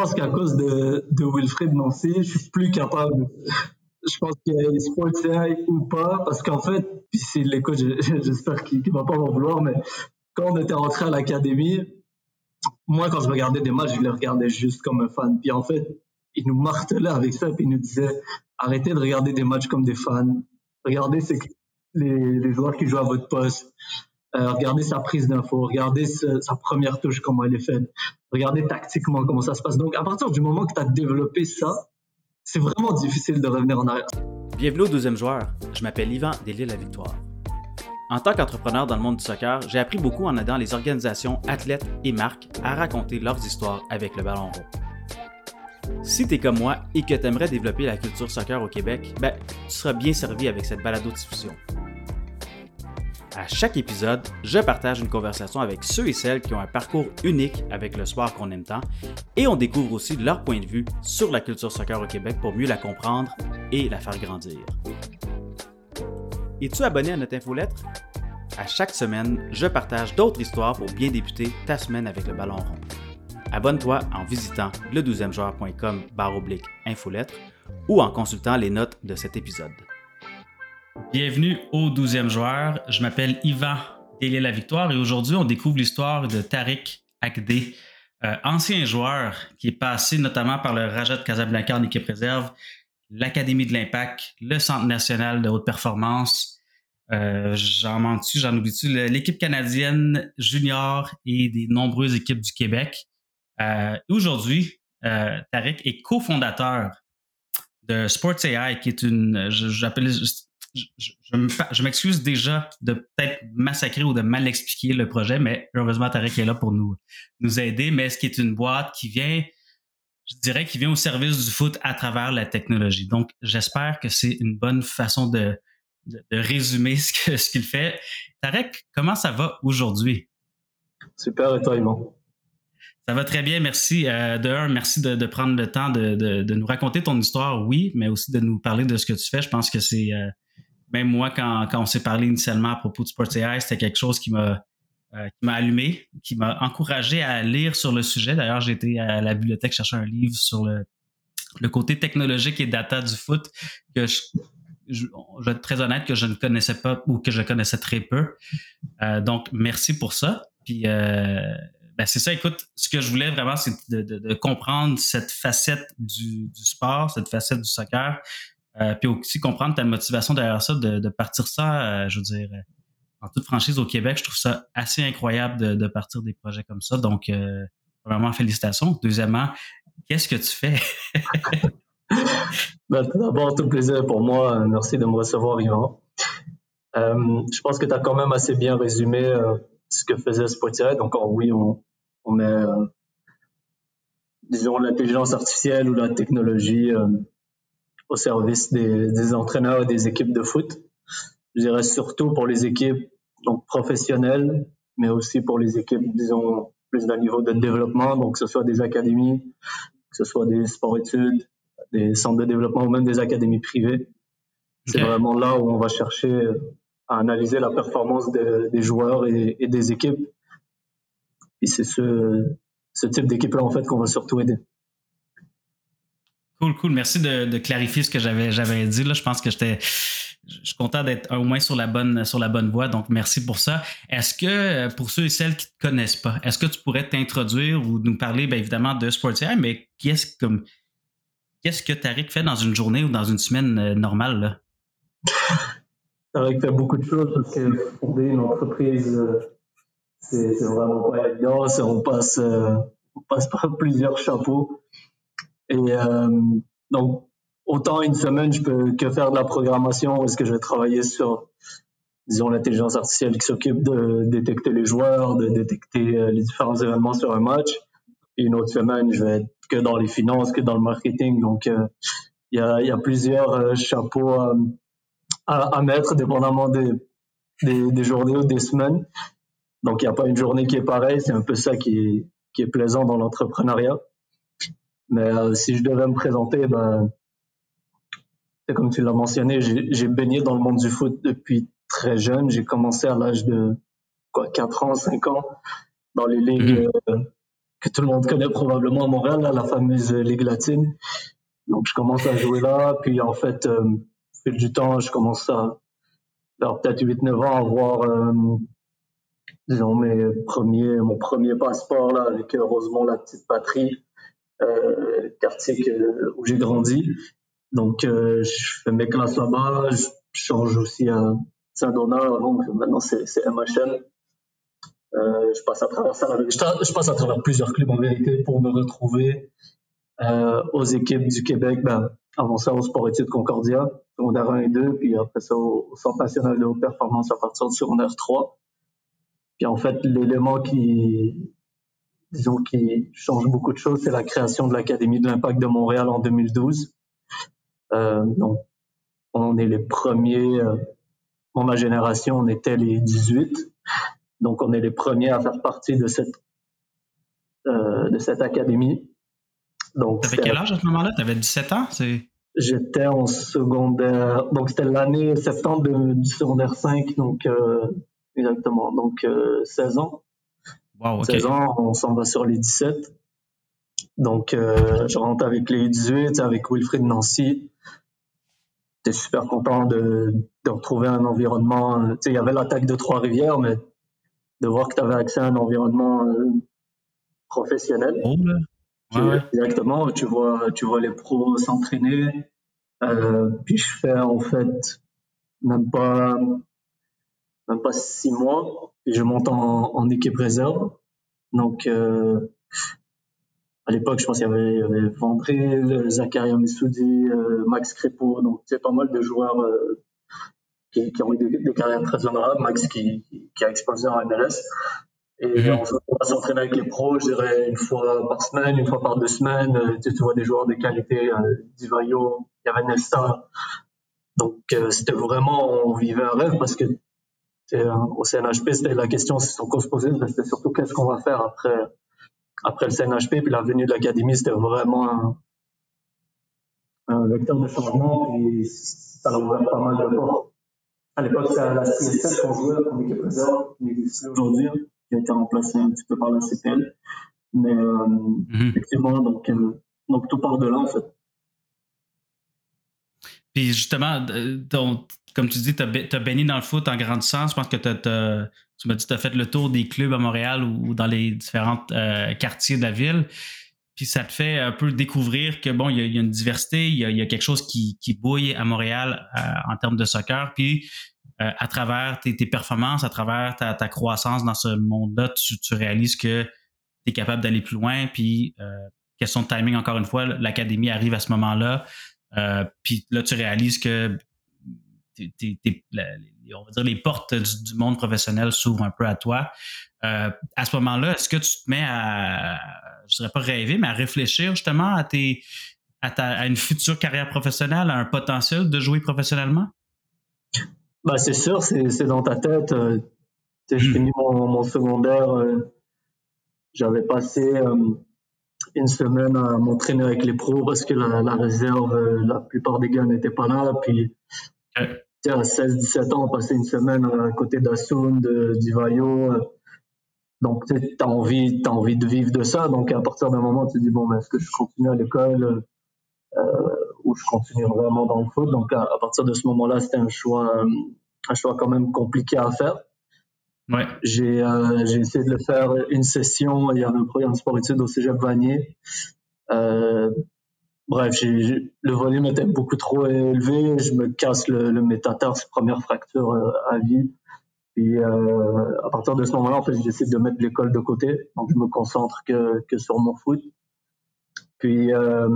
pense qu'à cause de, de Wilfred Nancy, je suis plus capable. Je pense qu'il a Sports ou pas, parce qu'en fait, puis s'il l'écoute, j'espère qu'il ne va pas m'en vouloir, mais quand on était rentré à l'académie, moi, quand je regardais des matchs, je les regardais juste comme un fan. Puis en fait, il nous martelait avec ça, puis il nous disait arrêtez de regarder des matchs comme des fans. Regardez les, les joueurs qui jouent à votre poste. Euh, regardez sa prise d'info, regardez sa première touche, comment elle est faite, regardez tactiquement comment ça se passe. Donc, à partir du moment que tu as développé ça, c'est vraiment difficile de revenir en arrière. Bienvenue au deuxième joueur. Je m'appelle Yvan Delisle La Victoire. En tant qu'entrepreneur dans le monde du soccer, j'ai appris beaucoup en aidant les organisations, athlètes et marques à raconter leurs histoires avec le ballon rond. Si tu es comme moi et que tu aimerais développer la culture soccer au Québec, ben, tu seras bien servi avec cette balado-diffusion. À chaque épisode, je partage une conversation avec ceux et celles qui ont un parcours unique avec le sport qu'on aime tant et on découvre aussi leur point de vue sur la culture soccer au Québec pour mieux la comprendre et la faire grandir. Es-tu abonné à notre infolettre? À chaque semaine, je partage d'autres histoires pour bien débuter ta semaine avec le ballon rond. Abonne-toi en visitant le 12e infolettre ou en consultant les notes de cet épisode. Bienvenue au 12e joueur. Je m'appelle Yvan Délé La Victoire et aujourd'hui, on découvre l'histoire de Tariq Akdé, euh, ancien joueur qui est passé notamment par le Raja de Casablanca en équipe réserve, l'Académie de l'Impact, le Centre national de haute performance. Euh, j'en j'en oublie-tu, l'équipe canadienne junior et des nombreuses équipes du Québec. Euh, aujourd'hui, Tariq est cofondateur de Sports AI, qui est une, j'appelle, je, m'excuse déjà de peut-être massacrer ou de mal expliquer le projet, mais heureusement, Tarek est là pour nous, nous aider. Mais ce qui est une boîte qui vient, je dirais, qui vient au service du foot à travers la technologie. Donc, j'espère que c'est une bonne façon de, de, résumer ce qu'il ce fait. Tarek, comment ça va aujourd'hui? Super, et toi, ça va très bien, merci. Euh, de un, merci de, prendre le temps de, de, nous raconter ton histoire, oui, mais aussi de nous parler de ce que tu fais. Je pense que c'est, euh, même moi, quand, quand on s'est parlé initialement à propos de Sports AI, c'était quelque chose qui m'a euh, qui m'a allumé, qui m'a encouragé à lire sur le sujet. D'ailleurs, été à la bibliothèque chercher un livre sur le, le côté technologique et data du foot que je, je, vais être très honnête que je ne connaissais pas ou que je connaissais très peu. Euh, donc, merci pour ça. Puis, euh, ben c'est ça. Écoute, ce que je voulais vraiment, c'est de, de, de, comprendre cette facette du, du, sport, cette facette du soccer, euh, puis aussi comprendre ta motivation derrière ça, de, partir ça, euh, je veux dire, euh, en toute franchise au Québec, je trouve ça assez incroyable de, partir des projets comme ça. Donc, vraiment, félicitations. Deuxièmement, qu'est-ce que tu fais? ben, tout d'abord, tout plaisir pour moi. Merci de me recevoir, Yvan. je pense que tu as quand même assez bien résumé ce que faisait Spotify. Donc, oui, on, on met, disons, l'intelligence artificielle ou la technologie au service des, entraîneurs et des équipes de foot. Je dirais surtout pour les équipes donc professionnelles, mais aussi pour les équipes, disons, plus d'un niveau de développement, donc que ce soit des académies, que ce soit des sports-études, des centres de développement ou même des académies privées. C'est vraiment là où on va chercher à analyser la performance des joueurs et, des équipes. Et c'est ce, ce type d'équipe-là, en fait, qu'on va surtout aider. Cool, cool. Merci de, clarifier ce que j'avais, dit. Là. Je pense que j'étais. Je suis content d'être au moins sur la bonne sur la bonne voie, donc merci pour ça. Est-ce que pour ceux et celles qui ne te connaissent pas, est-ce que tu pourrais t'introduire ou nous parler bien évidemment de Sportier, mais qu'est-ce qu'est-ce que Tariq fait dans une journée ou dans une semaine euh, normale? Tariq fait beaucoup de choses parce que fonder une entreprise, euh, c'est, vraiment pas évident. On passe, euh, on passe par plusieurs chapeaux. Et euh, donc, autant une semaine, je peux que faire de la programmation, est-ce que je vais travailler sur, disons, l'intelligence artificielle qui s'occupe de détecter les joueurs, de détecter euh, les différents événements sur un match. Et une autre semaine, je vais être que dans les finances, que dans le marketing. Donc, euh, il y, a, y, a, plusieurs chapeaux à, à, mettre, dépendamment des, des, des, journées ou des semaines. Donc, il n'y a pas une journée qui est pareille. C'est un peu ça qui est, qui est plaisant dans l'entrepreneuriat. Mais euh, si je devais me présenter, ben, c'est comme tu l'as mentionné, j'ai baigné dans le monde du foot depuis très jeune. J'ai commencé à l'âge de quoi, 4 ans, 5 ans, dans les ligues, mhm. euh, que tout le monde connaît probablement à Montréal, la fameuse Ligue latine. Donc je commence à jouer là, puis en fait, euh, au fil du temps, je commence à, vers peut-être 8-9 ans, à avoir, euh, disons, mes premiers, mon premier passeport là, avec Rosemont, la petite patrie, euh, quartier où j'ai grandi. Donc euh, je fais mes classes là-bas, je change aussi à Saint-Donat, donc maintenant c'est MHM. Euh, je passe à travers ça, je, passe à travers plusieurs clubs en vérité pour me retrouver euh, aux équipes du Québec. Ben, avant ça, au Sport Études Concordia, secondaire 1 et 2, puis après ça, au, Centre national de haute performance à partir du secondaire 3. Puis en fait, l'élément qui, disons, qui change beaucoup de choses, c'est la création de l'Académie de l'Impact de Montréal en 2012. Euh, donc, on est les premiers, euh, dans ma génération, on était les 18. Donc, on est les premiers à faire partie de cette, euh, de cette académie. Donc, T'avais quel âge à ce moment-là? T'avais 17 ans? J'étais en secondaire. Donc, c'était l'année septembre du secondaire 5. Donc, euh, exactement. Donc, 16 euh, ans. Wow, 16 ans, on s'en va sur les 17. Donc, euh, je rentre avec les 18, avec Wilfried Nancy. J'étais super content de, de retrouver un environnement. Tu sais, il y avait l'attaque de Trois-Rivières, mais de voir que tu avais accès à un environnement euh, professionnel. Oh, Exactement, tu vois, tu vois les pros s'entraîner. Euh, puis je fais en fait même pas même pas six mois, et je monte en, en équipe réserve. Donc euh, à l'époque, je pense qu'il y avait, il y avait Vendré, Zakaria Messoudi, euh, Max Crépeau, donc c'est pas mal de joueurs euh, qui, qui, ont eu des, carrières très honorables. Max qui, qui, a explosé en MLS. Et mm -hmm. on va s'entraîner avec les pros, je dirais une fois par semaine, une fois par deux semaines. Euh, tu, vois des joueurs de qualité, euh, Divayo, il y avait. Donc euh, c'était vraiment, on vivait un rêve parce que euh, au CNHP, c'était la question qu'on se posait, c'était surtout qu'est-ce qu'on va faire après, après le CNHP. Puis la venue de l'académie, c'était vraiment un, un, vecteur de changement. Puis ça a ouvert pas mal de portes. À l'époque, c'était la CSL qu'on jouait en équipe réserve, qui n'existe plus aujourd'hui qui a été remplacé un petit peu par la CPL. Mais euh, mhm. effectivement, donc, euh, donc tout part de là, en fait. Puis justement, donc, comme tu dis, tu as, baigné dans le foot en grandissant. Je pense que tu m'as dit tu as fait le tour des clubs à Montréal ou, dans les différents euh, quartiers de la ville. Puis ça te fait un peu découvrir que bon, il y a, une diversité, il y a, quelque chose qui, bouille à Montréal en termes de soccer. Puis euh, à travers tes, performances, à travers ta, croissance dans ce monde-là, tu, réalises que tu es capable d'aller plus loin. Puis, euh, question de timing, encore une fois, l'académie arrive à ce moment-là. Euh, puis là, tu réalises que on va dire les portes du, monde professionnel s'ouvrent un peu à toi. à ce moment-là, est-ce que tu te mets à, je dirais pas rêver, mais à réfléchir justement à, tes, à une future carrière professionnelle, à un potentiel de jouer professionnellement? Bah, c'est sûr, c'est dans ta tête. Euh, j'ai fini mon, mon secondaire, euh, j'avais passé euh, une semaine à m'entraîner avec les pros parce que la, la réserve, la plupart des gars n'étaient pas là. Puis, à 16-17 ans, on passait une semaine à côté d'Assoun, d'Ivayo. Donc, tu as envie, as envie de vivre de ça. Donc, à partir d'un moment, tu te dis, bon, est-ce que je continue à l'école euh, où je continue vraiment dans le foot? Donc à, partir de ce moment-là, c'était un choix, un choix quand même compliqué à faire. Ouais. J'ai euh, essayé de le faire une session. Il y avait un programme sport études au Cégep Vanier. Euh, bref, le volume était beaucoup trop élevé. Je me casse le, le métatarse, première fracture euh, à vie. Puis euh, à partir de ce moment-là, en fait, j'essaie de mettre l'école de côté. Donc je me concentre que, que sur mon foot. Puis euh,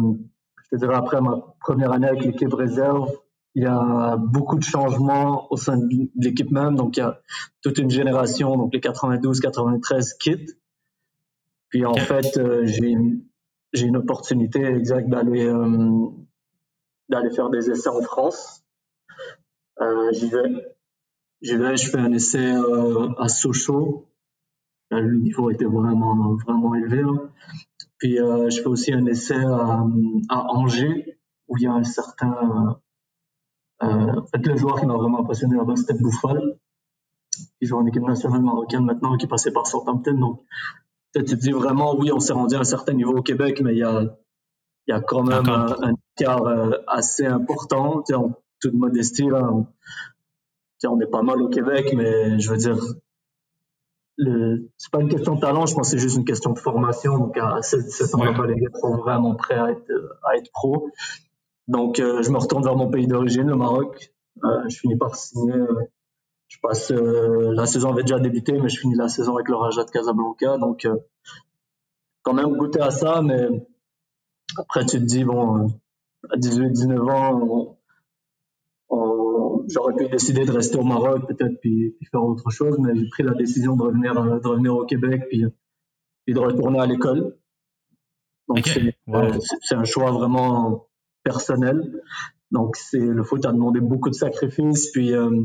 je dirais après ma première année avec l'équipe réserve, il y a beaucoup de changements au sein de l'équipe même. Donc, il y a toute une génération, donc les 92-93 quittent. Puis, en fait, euh, j'ai j'ai une opportunité exacte d'aller euh, d'aller faire des essais en France. Euh, j'y vais. J'y vais, je fais un essai euh, à Sochaux. Le niveau était vraiment, vraiment élevé. Hein. Puis je fais aussi un essai à, Angers où il y a un certain. En fait, le joueur qui m'a vraiment impressionné là-bas, c'était Bouffal, qui joue en équipe nationale marocaine maintenant, qui passait par Southampton. Tu te dis vraiment, oui, on s'est rendu à un certain niveau au Québec, mais il y a, il y a quand même un, un, écart assez important. En toute modestie, là, on est pas mal au Québec, mais je veux dire, c'est pas une question de talent, je pense que c'est juste une question de formation. Donc à 17 ans, les gars sont vraiment prêts à être, à être pro. Donc euh, je me retourne vers mon pays d'origine, le Maroc. Euh, je finis par signer. Euh, je passe la saison avait déjà débuté, mais je finis la saison avec le Raja de Casablanca. Donc quand même goûter à ça, mais après tu te dis bon, à 18-19 ans, j'aurais pu décider de rester au Maroc peut-être puis, faire autre chose, mais j'ai pris la décision de revenir, de revenir au Québec puis, puis de retourner à l'école. Donc c'est un choix vraiment personnel. Donc c'est le foot a demandé beaucoup de sacrifices. Puis euh,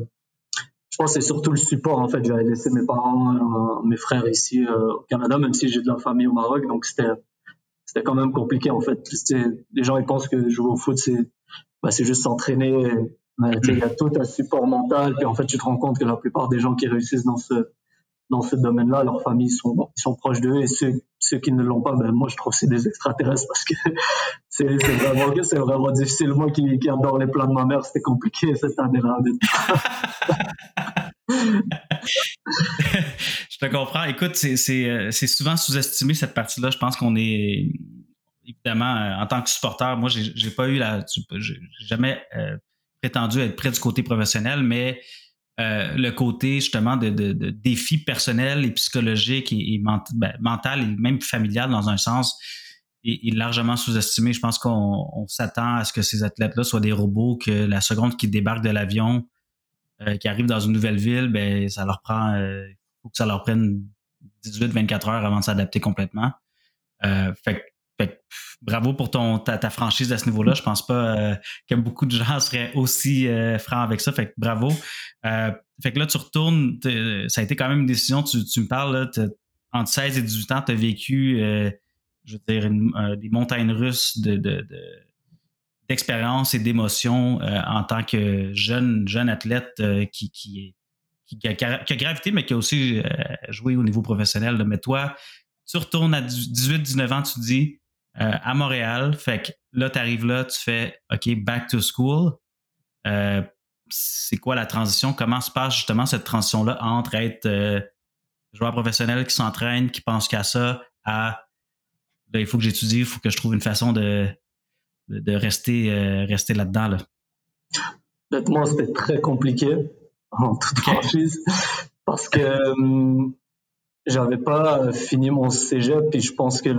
pense c'est surtout le support en fait. J'avais laissé mes parents, euh, mes frères ici euh, au Canada, même si j'ai de la famille au Maroc. Donc c'était c'était quand même compliqué en fait. Les gens ils pensent que jouer au foot c'est bah, c'est juste s'entraîner il y a tout un support mental, puis en fait, tu te rends compte que la plupart des gens qui réussissent dans ce dans ce domaine-là, leurs familles sont, sont proches d'eux et ceux, ceux qui ne l'ont pas, ben moi je trouve que c'est des extraterrestres parce que c'est vraiment, difficile. Moi qui, adore les plans de ma mère, c'était compliqué cette année-là. je te comprends. Écoute, c'est souvent sous-estimé cette partie-là. Je pense qu'on est évidemment en tant que supporter. Moi, j'ai pas eu la, jamais euh, prétendu être près du côté professionnel, mais euh, le côté justement de, de, de, défi personnel et psychologique et, ben, mental et même familial dans un sens est, largement sous-estimé. Je pense qu'on s'attend à ce que ces athlètes-là soient des robots, que la seconde qui débarque de l'avion, euh, qui arrive dans une nouvelle ville, ben ça leur prend, euh, faut que ça leur prenne 18-24 heures avant de s'adapter complètement. fait bravo pour ton ta, franchise à ce niveau-là. Je pense pas euh, que beaucoup de gens seraient aussi euh, francs avec ça. Fait que bravo. Euh, fait que là, tu retournes. Ça a été quand même une décision. Tu, me parles là, entre 16 et 18 ans, tu as vécu, je veux dire, des montagnes russes de, d'expérience et d'émotions en tant que jeune jeune athlète qui, qui, qui, a, gravité, mais qui a aussi joué au niveau professionnel. Mais toi, tu retournes à 18-19 ans, tu te dis euh, à Montréal. Fait que là, tu arrives là, tu fais OK, back to school. Euh, c'est quoi la transition? Comment se passe justement cette transition-là entre être euh, joueur professionnel qui s'entraîne, qui pense qu'à ça, à il faut que j'étudie, il faut que je trouve une façon de, de, rester, rester là-dedans. Là. Honnêtement, c'était très compliqué en toute franchise parce que j'avais pas euh, fini mon cégep, puis je pense que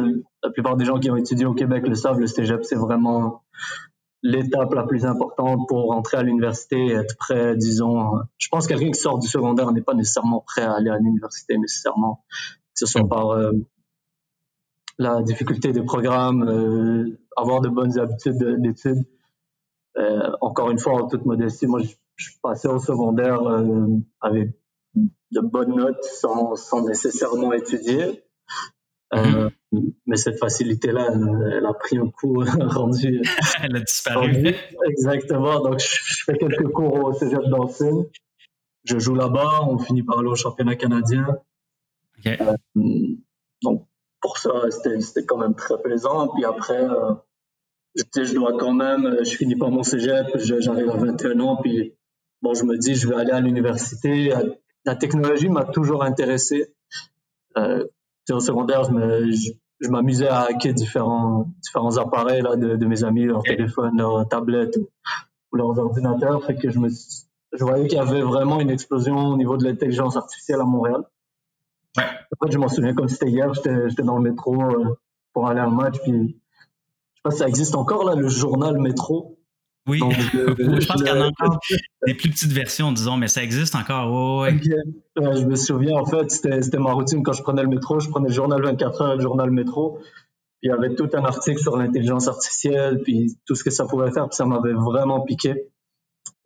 la plupart des gens qui ont étudié au Québec le savent, le cégep, c'est vraiment l'étape la plus importante pour entrer à l'université et être prêt, disons. Je pense que quelqu'un qui sort du secondaire n'est pas nécessairement prêt à aller à l'université, nécessairement, que ce soit par euh, la difficulté des programmes, euh, avoir de bonnes habitudes d'études. encore une fois, en toute modestie, moi, je, je passais au secondaire avec de bonnes notes sans, sans nécessairement étudier. Euh, mhm. mais cette facilité-là, elle, a pris un coup rendu. elle a disparu. Exactement. Donc, je, fais quelques cours au cégep d'Ancine. Je joue là-bas. On finit par aller au championnat canadien. Euh, donc, pour ça, c'était quand même très plaisant. Puis après, euh, je dois quand même, je finis par mon cégep, j'arrive à 21 ans, puis bon, je me dis, je vais aller à l'université, la technologie m'a toujours intéressé. Euh, au secondaire, je m'amusais à hacker différents, différents appareils là, de, mes amis, leurs téléphones, leurs tablettes ou, leurs ordinateurs. Fait que je, me, je voyais qu'il y avait vraiment une explosion au niveau de l'intelligence artificielle à Montréal. En fait, je m'en souviens comme c'était hier, j'étais dans le métro euh, pour aller à un match, puis je sais pas si ça existe encore là, le journal métro. Oui, je pense qu'il y en a encore des plus petites versions, disons, mais ça existe encore. je me souviens, en fait, c'était ma routine quand je prenais le métro. Je prenais le journal 24 heures, le journal métro. Puis il y avait tout un article sur l'intelligence artificielle, puis tout ce que ça pouvait faire, puis ça m'avait vraiment piqué.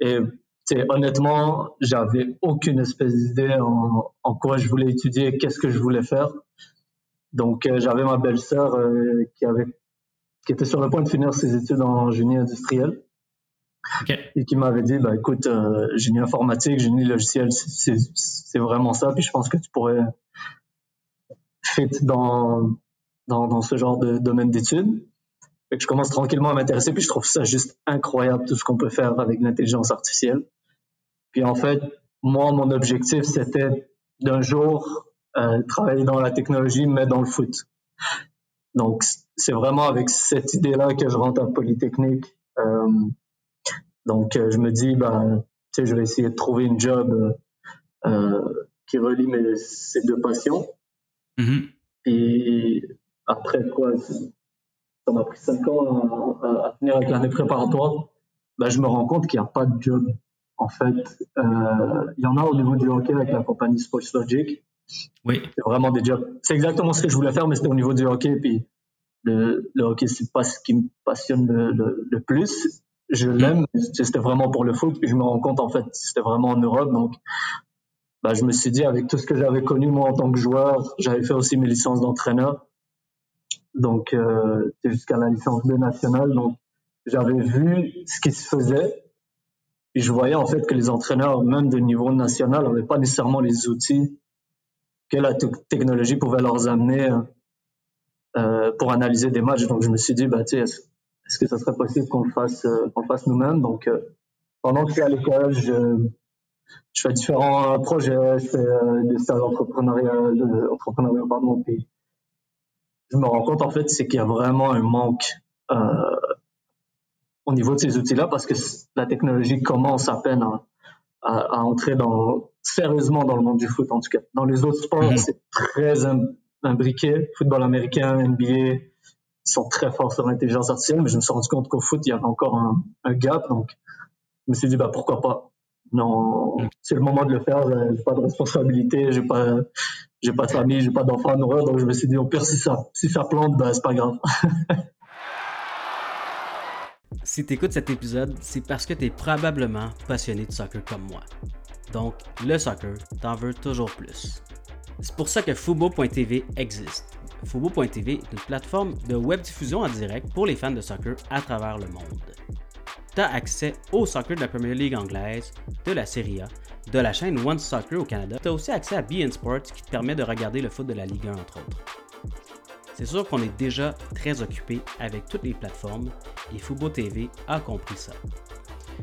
Et honnêtement, j'avais aucune espèce d'idée en, quoi je voulais étudier, qu'est-ce que je voulais faire. Donc euh, j'avais ma belle-sœur euh, qui avait qui était sur le point de finir ses études en génie industriel et qui m'avait dit bah écoute euh, génie informatique génie logiciel c'est vraiment ça puis je pense que tu pourrais fit dans, dans, dans ce genre de domaine d'études. Fait que je commence tranquillement à m'intéresser, puis je trouve ça juste incroyable tout ce qu'on peut faire avec l'intelligence artificielle. Puis en fait, moi, mon objectif, c'était d'un jour euh, travailler dans la technologie, mais dans le foot. Donc, c'est vraiment avec cette idée-là que je rentre à Polytechnique. Euh, donc, euh, je me dis, ben, tu sais, je vais essayer de trouver une job euh, qui relie mes, ces deux passions. Mm-hmm. Et après quoi, ça m'a pris cinq ans à, à finir avec l'année préparatoire. Ben, je me rends compte qu'il n'y a pas de job. En fait, euh, il y en a au niveau du hockey avec la compagnie Sports Logic. Oui. C'est vraiment des jobs. C'est exactement ce que je voulais faire, mais c'était au niveau du hockey. Puis le, le hockey, c'est pas ce qui me passionne le, le, le plus. Je l'aime, c'était vraiment pour le foot. Puis je me rends compte, en fait, c'était vraiment en Europe. Donc, bah, je me suis dit, avec tout ce que j'avais connu, moi, en tant que joueur, j'avais fait aussi mes licences d'entraîneur. Donc, euh, jusqu'à la licence B nationale. Donc, j'avais vu ce qui se faisait. Et je voyais, en fait, que les entraîneurs, même de niveau national, n'avaient pas nécessairement les outils que la technologie pouvait leur amener euh, pour analyser des matchs. Donc, je me suis dit, bah, tu sais, est-ce est que ça serait possible qu'on le fasse, euh, qu'on le fasse nous-mêmes? Donc, euh, pendant que je suis à l'école, je, je fais différents projets, je fais euh, des stages entrepreneurial, de, entrepreneuriat, pardon, puis je me rends compte, en fait, c'est qu'il y a vraiment un manque euh, au niveau de ces outils-là parce que la technologie commence à peine à, à, à entrer dans, sérieusement dans le monde du foot, en tout cas. Dans les autres sports, Mhm. c'est très im- imbriqué. Football américain, NBA, sont très forts sur l'intelligence artificielle, mais je me suis rendu compte qu'au foot, il y avait encore un, un gap. Donc, je me suis dit, bah, pourquoi pas? Non, Mhm. c'est le moment de le faire. J'ai pas de responsabilité, j'ai pas, j'ai pas de famille, j'ai pas d'enfants à nourrir. Donc, je me suis dit, au pire, si ça, si ça plante, bah, c'est pas grave. Si tu écoutes cet épisode, c'est parce que tu es probablement passionné de soccer comme moi. Donc, le soccer, t'en veux toujours plus. C'est pour ça que Fubo.tv existe. Fubo.tv est une plateforme de web diffusion en direct pour les fans de soccer à travers le monde. Tu as accès au soccer de la Premier League anglaise, de la Serie A, de la chaîne One Soccer au Canada. Tu as aussi accès à BN Sports qui te permet de regarder le foot de la Ligue 1 entre autres. C'est sûr qu'on est déjà très occupé avec toutes les plateformes et Fubo TV a compris ça.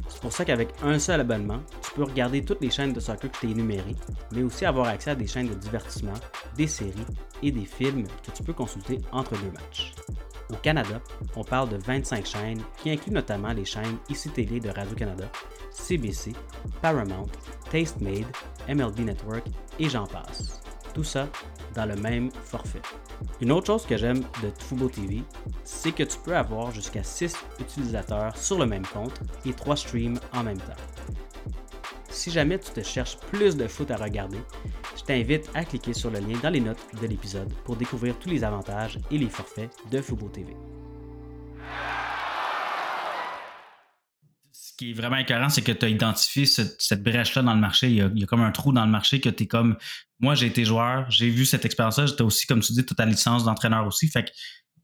C'est pour ça qu'avec un seul abonnement, tu peux regarder toutes les chaînes de soccer que t'ai énumérées, mais aussi avoir accès à des chaînes de divertissement, des séries et des films que tu peux consulter entre deux matchs. Au Canada, on parle de 25 chaînes qui incluent notamment les chaînes Télé de Radio-Canada, CBC, Paramount, Tastemade, MLB Network et j'en passe. Tout ça dans le même forfait. Une autre chose que j'aime de Fubo TV, c'est que tu peux avoir jusqu'à 6 utilisateurs sur le même compte et 3 streams en même temps. Si jamais tu te cherches plus de foot à regarder, je t'invite à cliquer sur le lien dans les notes de l'épisode pour découvrir tous les avantages et les forfaits de Fubo TV. Ce qui est vraiment écœurant, c'est que tu as identifié cette, brèche-là dans le marché. Il y, a, comme un trou dans le marché que tu es comme. Moi, j'ai été joueur, j'ai vu cette expérience-là. J'étais aussi, comme tu dis, tu ta licence d'entraîneur aussi. Fait que tu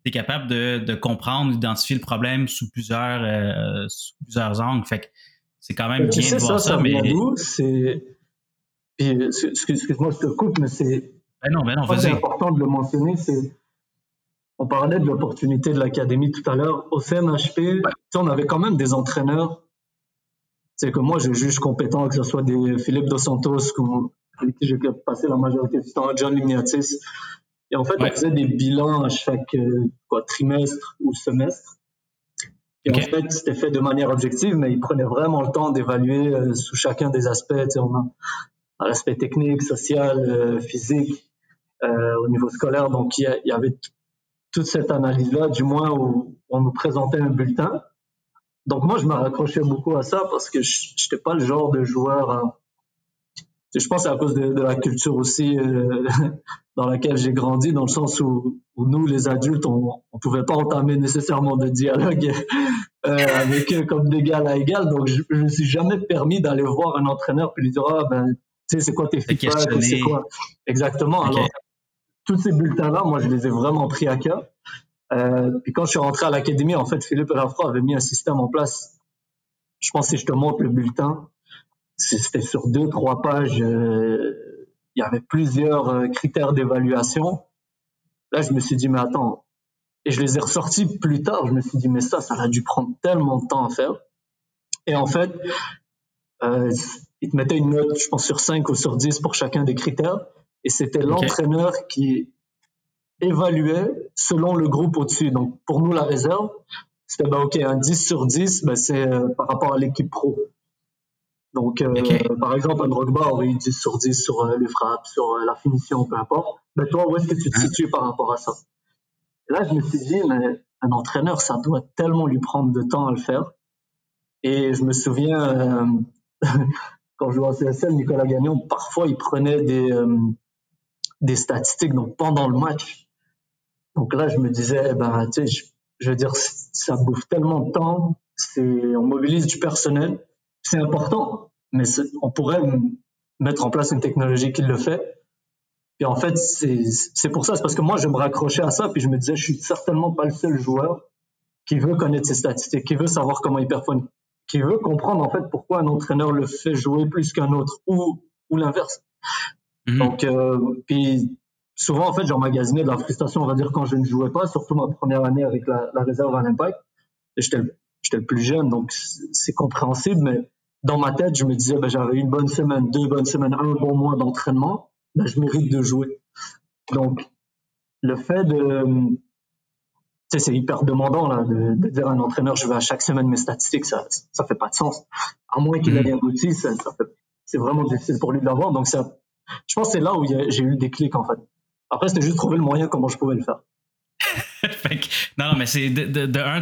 es capable de, de, comprendre, d'identifier le problème sous plusieurs, euh, sous plusieurs angles. Fait que c'est quand même bien de voir ça. ça. mais... C'est. Excuse-moi, je te coupe, mais c'est. Ben non, ben non, C'est important de le mentionner. C'est. On parlait de l'opportunité de l'académie tout à l'heure. Au CMHP, ouais. on avait quand même des entraîneurs c'est que moi, je juge compétent, que ce soit des Philippe Dos Santos, avec qui j'ai passé la majorité du temps, John Lignatis. Et en fait, ouais. on faisait des bilans à chaque quoi, trimestre ou semestre. Et okay. en fait, c'était fait de manière objective, mais ils prenaient vraiment le temps d'évaluer euh, sous chacun des aspects. On a l'aspect technique, social, euh, physique, euh, au niveau scolaire. Donc, il y, y, avait toute cette analyse-là, du moins où on nous présentait un bulletin. Donc moi, je me raccrochais beaucoup à ça parce que je n'étais pas le genre de joueur. À... Je pense que c'est à cause de, de, la culture aussi euh, dans laquelle j'ai grandi, dans le sens où, où nous, les adultes, on ne pouvait pas entamer nécessairement de dialogue euh, avec eux comme d'égal à égal. Donc je ne me suis jamais permis d'aller voir un entraîneur et lui dire ah ben tu sais c'est quoi tes feedbacks, c'est quoi? Exactement. Okay. Alors tous ces bulletins-là, moi je les ai vraiment pris à cœur. Euh, puis quand je suis rentré à l'académie, en fait, Philippe Lafroy avait mis un système en place. Je pense que si je te montre le bulletin, c'était sur deux, trois pages. Euh, il y avait plusieurs euh, critères d'évaluation. Là, je me suis dit, mais attends. Et je les ai ressortis plus tard. Je me suis dit, mais ça, ça a dû prendre tellement de temps à faire. Et en fait, euh, il te mettait une note, je pense, sur 5 ou sur 10 pour chacun des critères. Et c'était l'entraîneur qui évaluait selon le groupe au-dessus. Donc, pour nous, la réserve, c'était, bah, OK, un 10 sur 10, bah, c'est euh, par rapport à l'équipe pro. Donc, euh, par exemple, un Drogba aurait eu 10 sur 10 sur euh, les frappes, sur euh, la finition, peu importe. Mais toi, où est-ce que tu te situes par rapport à ça? Et Là, je me suis dit, mais un entraîneur, ça doit tellement lui prendre de temps à le faire. Et je me souviens, quand je jouais en CSL, Nicolas Gagnon, parfois, il prenait des, des statistiques donc pendant le match. Donc là, je me disais, eh ben, tu sais, je, je veux dire, ça bouffe tellement de temps, on mobilise du personnel, c'est important, mais on pourrait mettre en place une technologie qui le fait. Et en fait, c'est pour ça, c'est parce que moi, je me raccrochais à ça, puis je me disais, je suis certainement pas le seul joueur qui veut connaître ses statistiques, qui veut savoir comment il performe, qui veut comprendre en fait pourquoi un entraîneur le fait jouer plus qu'un autre, ou, ou l'inverse. Mhm. Donc, euh, puis souvent, en fait, j'emmagasinais de la frustration, on va dire, quand je ne jouais pas, surtout ma première année avec la, la réserve à l'impact. J'étais le plus jeune, donc c'est compréhensible, mais dans ma tête, je me disais, ben, j'avais une bonne semaine, deux bonnes semaines, un bon mois d'entraînement, ben, je mérite de jouer. Donc, le fait de, tu sais, c'est hyper demandant là, de, dire à un entraîneur, je veux à chaque semaine mes statistiques, ça, ça fait pas de sens. À moins qu'il ait mm. un outil, ça, ça fait, c'est vraiment difficile pour lui de l'avoir. Donc, ça, je pense que c'est là où j'ai eu des clics en fait. Après, c'était juste trouver le moyen comment je pouvais le faire. non, mais c'est de, de, de un,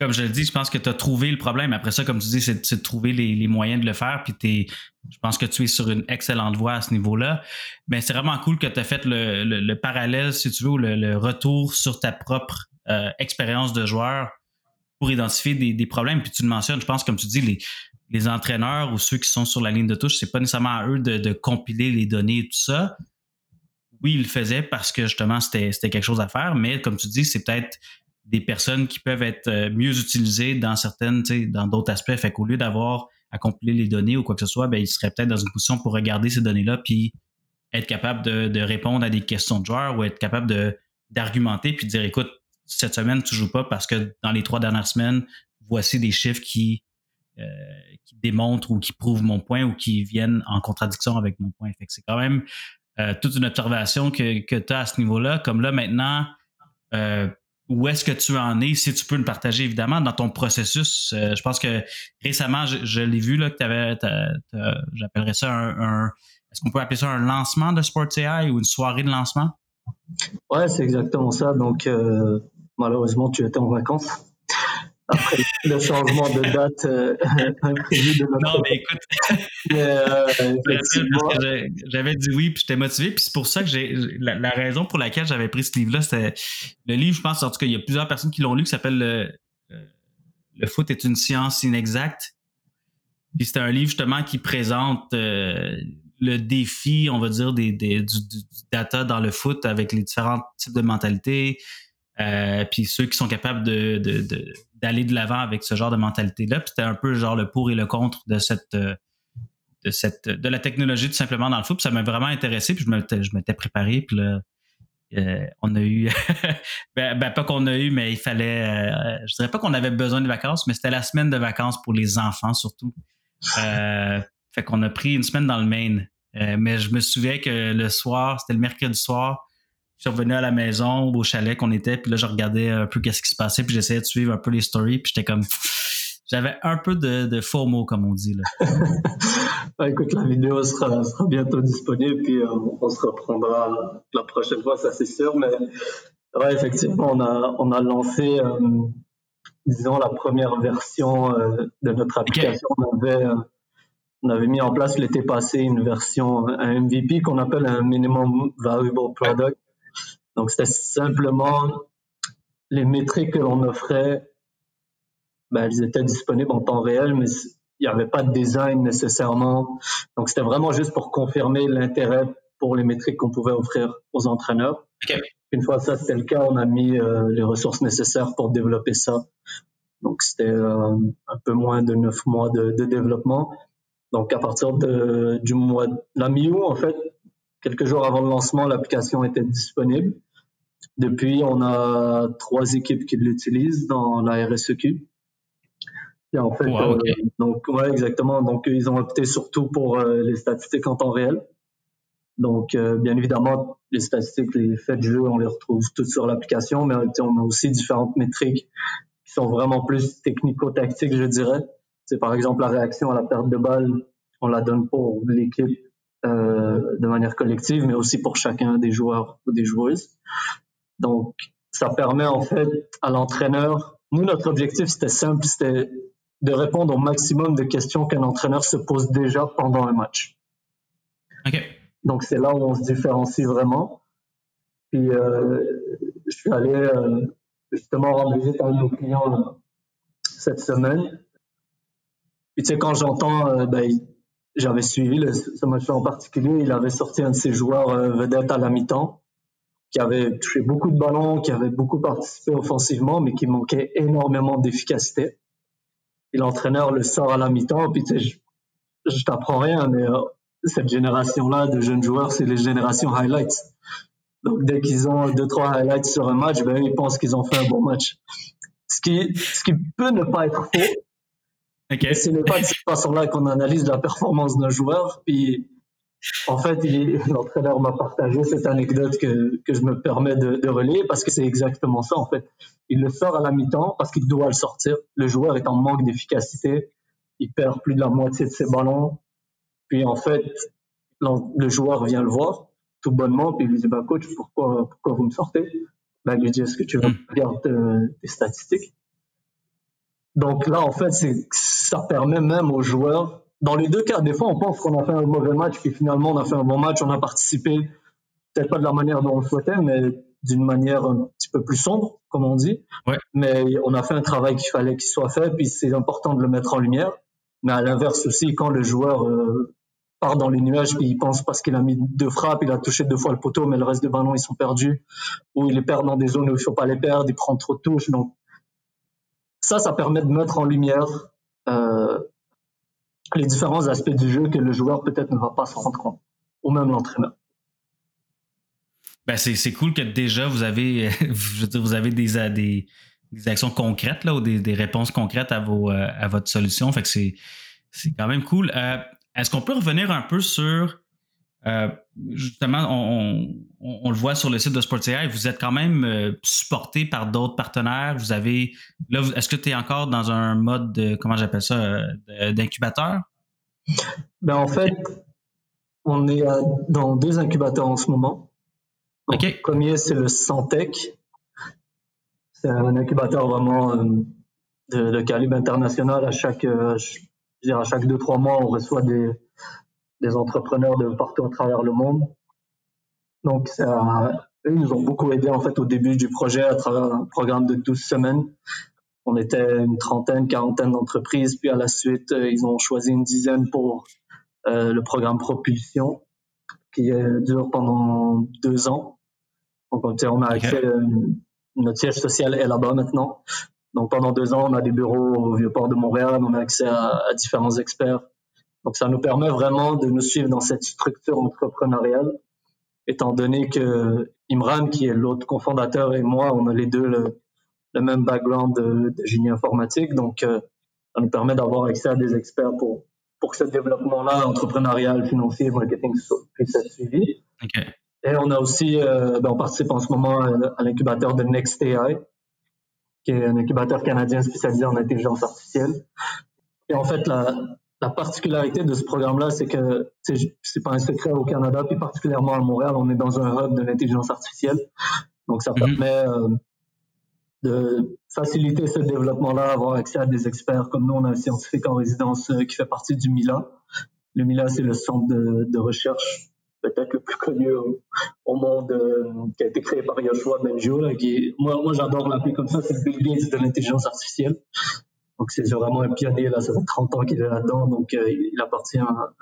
comme je le dis, je pense que tu as trouvé le problème. Après ça, comme tu dis, c'est de trouver les, moyens de le faire. Puis je pense que tu es sur une excellente voie à ce niveau-là. Mais c'est vraiment cool que tu as fait le, parallèle, si tu veux, ou le, retour sur ta propre euh, expérience de joueur pour identifier des, problèmes. Puis tu le mentionnes, je pense, comme tu dis, les, les entraîneurs ou ceux qui sont sur la ligne de touche, c'est pas nécessairement à eux de, de compiler les données et tout ça oui, il le faisait parce que justement, c'était quelque chose à faire, mais comme tu dis, c'est peut-être des personnes qui peuvent être euh, mieux utilisées dans certaines, dans d'autres aspects. Fait qu'au lieu d'avoir à compiler les données ou quoi que ce soit, ben, il serait peut-être dans une position pour regarder ces données-là puis être capable de, répondre à des questions de joueurs ou être capable de, d'argumenter puis de dire écoute, cette semaine, tu joues pas parce que dans les trois dernières semaines, voici des chiffres qui, euh, démontrent ou qui prouvent mon point ou qui viennent en contradiction avec mon point. Fait que c'est quand même euh, toute une observation que, que tu as à ce niveau-là. Comme là, maintenant, euh, où est-ce que tu en es, si tu peux le partager évidemment dans ton processus. Euh, je pense que récemment, je, l'ai vu là, que tu avais, j'appellerais ça un, est-ce qu'on peut appeler ça un lancement de Sports AI ou une soirée de lancement? Ouais, c'est exactement ça. Donc, malheureusement, tu étais en vacances après le changement de date euh, imprévu de notre Non, mais écoute, euh, j'avais dit oui, puis j'étais motivé, puis c'est pour ça que j'ai la, raison pour laquelle j'avais pris ce livre-là, c'était le livre, je pense, en tout cas, il y a plusieurs personnes qui l'ont lu, qui s'appelle le, euh, le foot est une science inexacte. Puis c'est un livre justement qui présente le défi, on va dire, des, du, data dans le foot avec les différents types de mentalités, euh, puis ceux qui sont capables de, d'aller de l'avant avec ce genre de mentalité-là. Puis c'était un peu genre le pour et le contre de cette euh, de la technologie tout simplement dans le foot. Puis ça m'a vraiment intéressé. Je m'étais, préparé. Puis là, euh, on a eu ben, ben, pas qu'on a eu, mais il fallait je dirais pas qu'on avait besoin de vacances, mais c'était la semaine de vacances pour les enfants surtout. fait qu'on a pris une semaine dans le Maine. mais je me souviens que le soir, c'était le mercredi soir, je suis revenu à la maison, au chalet qu'on était, puis là, je regardais un peu qu'est-ce qui se passait, puis j'essayais de suivre un peu les stories, puis j'étais comme... J'avais un peu de, de faux mots, comme on dit. Là. Ah, écoute, la vidéo sera, sera bientôt disponible, puis euh, on se reprendra la prochaine fois, ça c'est sûr. Mais ouais, effectivement, on a, on a lancé, euh, disons, la première version euh, de notre application. On, avait, on avait mis en place l'été passé une version, un MVP qu'on appelle un Minimum Valuable Product. Donc, c'était simplement les métriques que l'on offrait, ben, elles étaient disponibles en temps réel, mais il n'y avait pas de design nécessairement. Donc, c'était vraiment juste pour confirmer l'intérêt pour les métriques qu'on pouvait offrir aux entraîneurs. Une fois ça, c'était le cas, on a mis euh, les ressources nécessaires pour développer ça. Donc, c'était euh, un peu moins de neuf mois de, de développement. Donc, à partir de, du mois de la mi-août, en fait, quelques jours avant le lancement, l'application était disponible. Depuis, on a trois équipes qui l'utilisent dans la RSEQ. Et en fait, euh, donc ouais, exactement. Donc ils ont opté surtout pour euh, les statistiques en temps réel. Donc euh, bien évidemment, les statistiques, les faits de jeu, on les retrouve toutes sur l'application, mais on a aussi différentes métriques qui sont vraiment plus technico-tactiques, je dirais. C'est par exemple la réaction à la perte de balle, on la donne pour l'équipe de manière collective, mais aussi pour chacun des joueurs ou des joueuses. Donc, ça permet en fait à l'entraîneur. Nous, notre objectif, c'était simple, c'était de répondre au maximum de questions qu'un entraîneur se pose déjà pendant un match. OK. Donc, c'est là où on se différencie vraiment. Puis, euh, je suis allé euh, justement rendre visite à un de nos clients euh, cette semaine. Puis, tu sais, quand j'entends, euh, ben, j'avais suivi le, ce match en particulier. Il avait sorti un de ses joueurs vedettes à la mi-temps, qui avait touché beaucoup de ballons, qui avait beaucoup participé offensivement, mais qui manquait énormément d'efficacité. Et l'entraîneur le sort à la mi-temps. Puis tu sais, je, je t'apprends rien, mais euh, cette génération-là de jeunes joueurs, c'est les générations highlights. Donc dès qu'ils ont deux trois highlights sur un match, ben ils pensent qu'ils ont fait un bon match. Ce qui, ce qui peut ne pas être faux, Okay. Ce n'est pas de cette façon-là qu'on analyse la performance d'un joueur. Puis, en fait, l'entraîneur m'a partagé cette anecdote que, que je me permets de, de relayer parce que c'est exactement ça, en fait. Il le sort à la mi-temps parce qu'il doit le sortir. Le joueur est en manque d'efficacité. Il perd plus de la moitié de ses ballons. Puis, en fait, le joueur vient le voir tout bonnement, puis il lui dit, bah, coach, pourquoi, pourquoi vous me sortez? Ben, il lui dit, est-ce que tu veux regarder hmm. tes statistiques? Donc là, en fait, ça permet même aux joueurs, dans les deux cas, des fois, on pense qu'on a fait un mauvais match, puis finalement, on a fait un bon match, on a participé, peut-être pas de la manière dont on le souhaitait, mais d'une manière un petit peu plus sombre, comme on dit. Ouais. Mais on a fait un travail qu'il fallait qu'il soit fait, puis c'est important de le mettre en lumière. Mais à l'inverse aussi, quand le joueur euh, part dans les nuages, puis il pense parce qu'il a mis deux frappes, il a touché deux fois le poteau, mais le reste des ballons, ils sont perdus, ou il les perd dans des zones où il faut pas les perdre, il prend trop de touches. Donc, ça, ça permet de mettre en lumière euh, les différents aspects du jeu que le joueur peut-être ne va pas se rendre compte, ou même l'entraîneur. Ben c'est cool que déjà vous avez, je veux dire, vous avez des, des, actions concrètes là, ou des, des, réponses concrètes à, vos, euh, à votre solution. Fait que c'est quand même cool. Euh, Est-ce qu'on peut revenir un peu sur euh, justement, on, on, on, le voit sur le site de SportsAI, vous êtes quand même euh, supporté par d'autres partenaires. Vous avez là, est-ce que tu es encore dans un mode de comment j'appelle ça euh, d'incubateur? Ben en fait, on est dans deux incubateurs en ce moment. Donc, Le premier, c'est le Santec. C'est un incubateur vraiment de, de, calibre international. À chaque, je dire, à chaque deux trois mois, on reçoit des des entrepreneurs de partout à travers le monde. Donc, ça, eux nous ont beaucoup aidé en fait au début du projet à travers un programme de 12 semaines. On était une trentaine, quarantaine d'entreprises, puis à la suite, euh, ils ont choisi une dizaine pour euh, le programme Propulsion, qui euh, dure pendant deux ans. Donc, on a accès, euh, notre siège social est là-bas maintenant. Donc, pendant deux ans, on a des bureaux au Vieux-Port de Montréal, on a accès à, à différents experts donc, ça nous permet vraiment de nous suivre dans cette structure entrepreneuriale, étant donné que Imran, qui est l'autre cofondateur, et moi, on a les deux le, le même background de, de, génie informatique. Donc, euh, ça nous permet d'avoir accès à des experts pour, pour que ce développement-là, entrepreneurial, financier, marketing, puisse être suivi. Okay. Et on a aussi, euh, ben, on participe en ce moment à, à l'incubateur de NextAI, qui est un incubateur canadien spécialisé en intelligence artificielle. Et en fait, la, la particularité de ce programme-là, c'est que c'est pas un secret au Canada, puis particulièrement à Montréal, on est dans un hub de l'intelligence artificielle. Donc, ça mhm. permet euh, de faciliter ce développement-là, avoir accès à des experts. Comme nous, on a un scientifique en résidence euh, qui fait partie du MILA. Le MILA, c'est le centre de, de recherche peut-être le plus connu au, au monde, euh, qui a été créé par Yoshua Benjo. Là, qui moi, moi j'adore l'appeler comme ça, c'est le Bill Gates de l'intelligence artificielle. Donc c'est vraiment un pionnier, là, ça fait 30 ans qu'il est là-dedans, donc euh, il appartient à,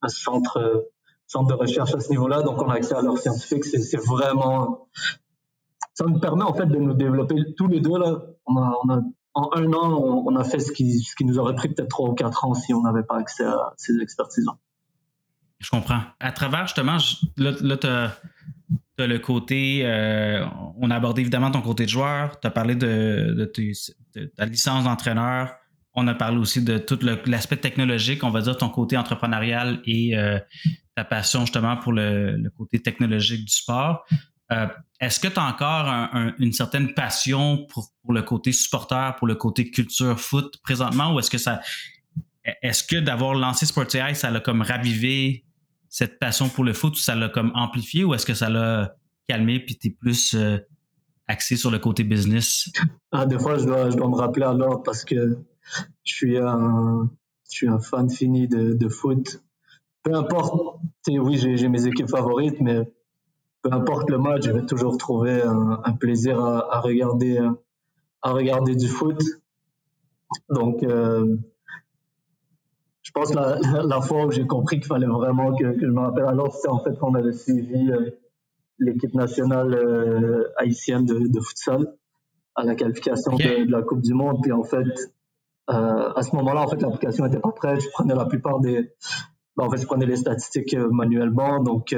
un centre, euh, centre de recherche à ce niveau-là, donc on a accès à leurs scientifiques, c'est vraiment... Ça nous permet en fait de nous développer tous les deux, là. On a, en un an, on, a fait ce qui, ce qui nous aurait pris peut-être 3 ou 4 ans si on n'avait pas accès à ces expertises-là. Je comprends. À travers, justement, là, là tu le côté. Euh, on a abordé évidemment ton côté de joueur. Tu as parlé de, ta licence d'entraîneur. On a parlé aussi de tout l'aspect technologique, on va dire ton côté entrepreneurial et euh, ta passion justement pour le, côté technologique du sport. Euh, est-ce que tu as encore une certaine passion pour, le côté supporter, pour le côté culture foot présentement, ou est-ce que ça, est-ce que d'avoir lancé Sporty ça l'a comme ravivé cette passion pour le foot, ça l'a comme amplifié ou est-ce que ça l'a calmé puis tu es plus euh, axé sur le côté business? Ah, des fois, je dois, je dois me rappeler alors parce que je suis un, je suis un fan fini de, foot. Peu importe, oui, j'ai mes équipes favorites, mais peu importe le match, je vais toujours trouver un, plaisir à, à, regarder, à regarder du foot. Donc, euh, je pense que la, la, fois où j'ai compris qu'il fallait vraiment que, que, je me rappelle alors, c'était en fait quand on avait suivi euh, l'équipe nationale euh, haïtienne de, de, futsal à la qualification de, la Coupe du Monde. Puis en fait, euh, à ce moment-là, en fait, l'application n'était pas prête. Je prenais la plupart des, ben, en fait, je prenais les statistiques manuellement. Donc,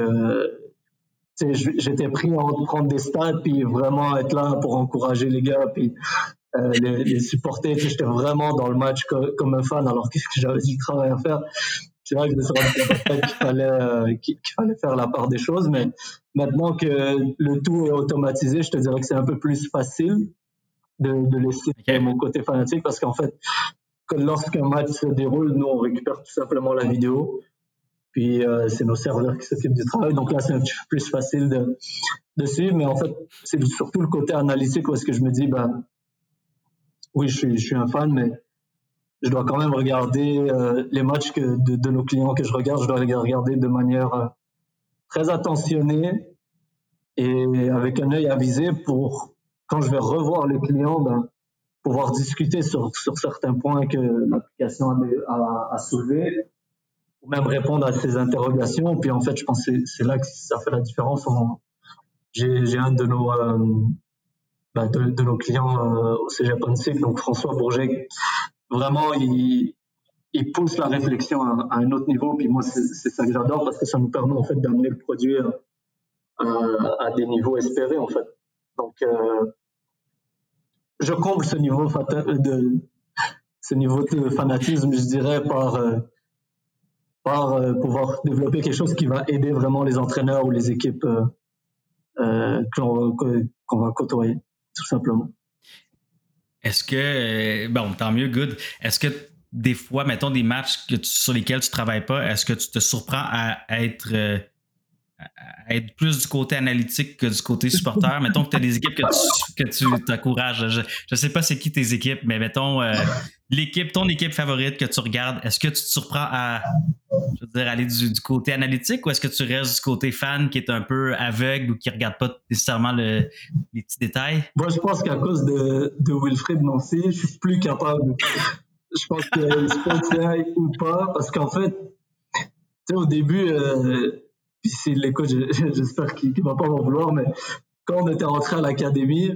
j'étais pris à prendre des stats puis vraiment être là pour encourager les gars. Puis euh, les, les, supporter. J'étais vraiment dans le match comme, un fan, alors que j'avais du travail à faire? C'est vrai que je me suis rendu compte qu'il fallait, euh, qu'il fallait faire la part des choses, mais maintenant que le tout est automatisé, je te dirais que c'est un peu plus facile de, de laisser mon côté fanatique parce qu'en fait, lorsqu'un match se déroule, nous on récupère tout simplement la vidéo. Puis euh, c'est nos serveurs qui s'occupent du travail. Donc là, c'est un petit peu plus facile de, de suivre. Mais en fait, c'est surtout le côté analytique où est-ce que je me dis, ben, oui, je suis, un fan, mais je dois quand même regarder euh, les matchs de, nos clients que je regarde, je dois les regarder de manière euh, très attentionnée et avec un œil avisé pour, quand je vais revoir les clients, ben, pouvoir discuter sur, certains points que l'application a, a, a soulevé ou même répondre à ces interrogations. Puis en fait, je pense que c'est là que ça fait la différence. J'ai un de nos, euh, bah, de, de, nos clients euh, au Cégep donc François Bourget, vraiment, il, il pousse la réflexion à, un autre niveau. Puis moi, c'est ça que j'adore parce que ça nous permet en fait d'amener le produit à, à, des niveaux espérés en fait. Donc, euh, je comble ce niveau de ce niveau de fanatisme, je dirais, par euh, par euh, pouvoir développer quelque chose qui va aider vraiment les entraîneurs ou les équipes euh, euh qu'on va côtoyer tout simplement. Est-ce que, euh, bon, tant mieux, good. Est-ce que des fois, mettons des matchs que sur lesquels tu travailles pas, est-ce que tu te surprends à, être, euh, à être plus du côté analytique que du côté supporter? mettons que tu as des équipes que tu, que tu t'encourages. Je ne sais pas c'est qui tes équipes, mais mettons euh, l'équipe, ton équipe favorite que tu regardes, est-ce que tu te surprends à je veux dire, aller du, côté analytique ou est-ce que tu restes du côté fan qui est un peu aveugle ou qui regarde pas nécessairement le, les petits détails? Moi, je pense qu'à cause de, de Wilfred Nancy, je suis plus capable. je pense que Spotify ou pas, parce qu'en fait, tu sais, au début, euh, puis c'est l'écho, j'espère qu'il ne va pas m'en vouloir, mais quand on était rentré à l'académie,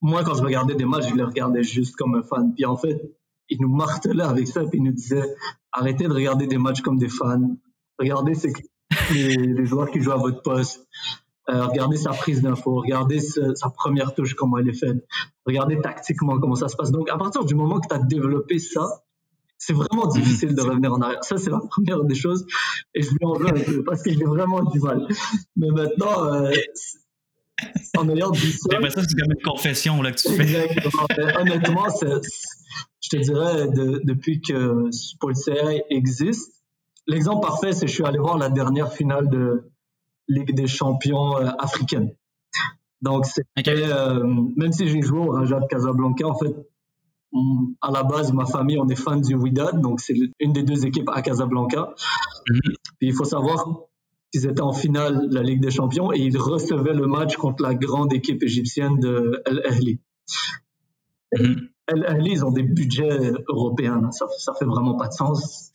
moi, quand je regardais des matchs, je les regardais juste comme un fan. Puis en fait, il nous martelait avec ça, puis il nous disait arrêtez de regarder des matchs comme des fans. Regardez les, les joueurs qui jouent à votre poste. Euh, regardez sa prise d'info, regardez sa première touche, comment elle est faite, regardez tactiquement comment ça se passe. Donc, à partir du moment que tu as développé ça, c'est vraiment difficile de revenir en arrière. Ça, c'est la première des choses. Et je lui en veux un peu parce que j'ai vraiment du mal. Mais maintenant, euh, en ayant dit ça. ça, c'est comme une confession là, que tu fais. Honnêtement, je te dirais, de, depuis que CI existe, l'exemple parfait, c'est que je suis allé voir la dernière finale de Ligue des champions euh, africaine. Donc, c'était, euh, même si j'ai joué au Raja de Casablanca, en fait, à la base, ma famille, on est fan du Wydad, donc c'est une des deux équipes à Casablanca. Mhm. Puis il faut savoir qu'ils étaient en finale de la Ligue des Champions et ils recevaient le match contre la grande équipe égyptienne de El Ahly. Mhm. El Ahly, ils ont des budgets européens, ça, ça fait vraiment pas de sens.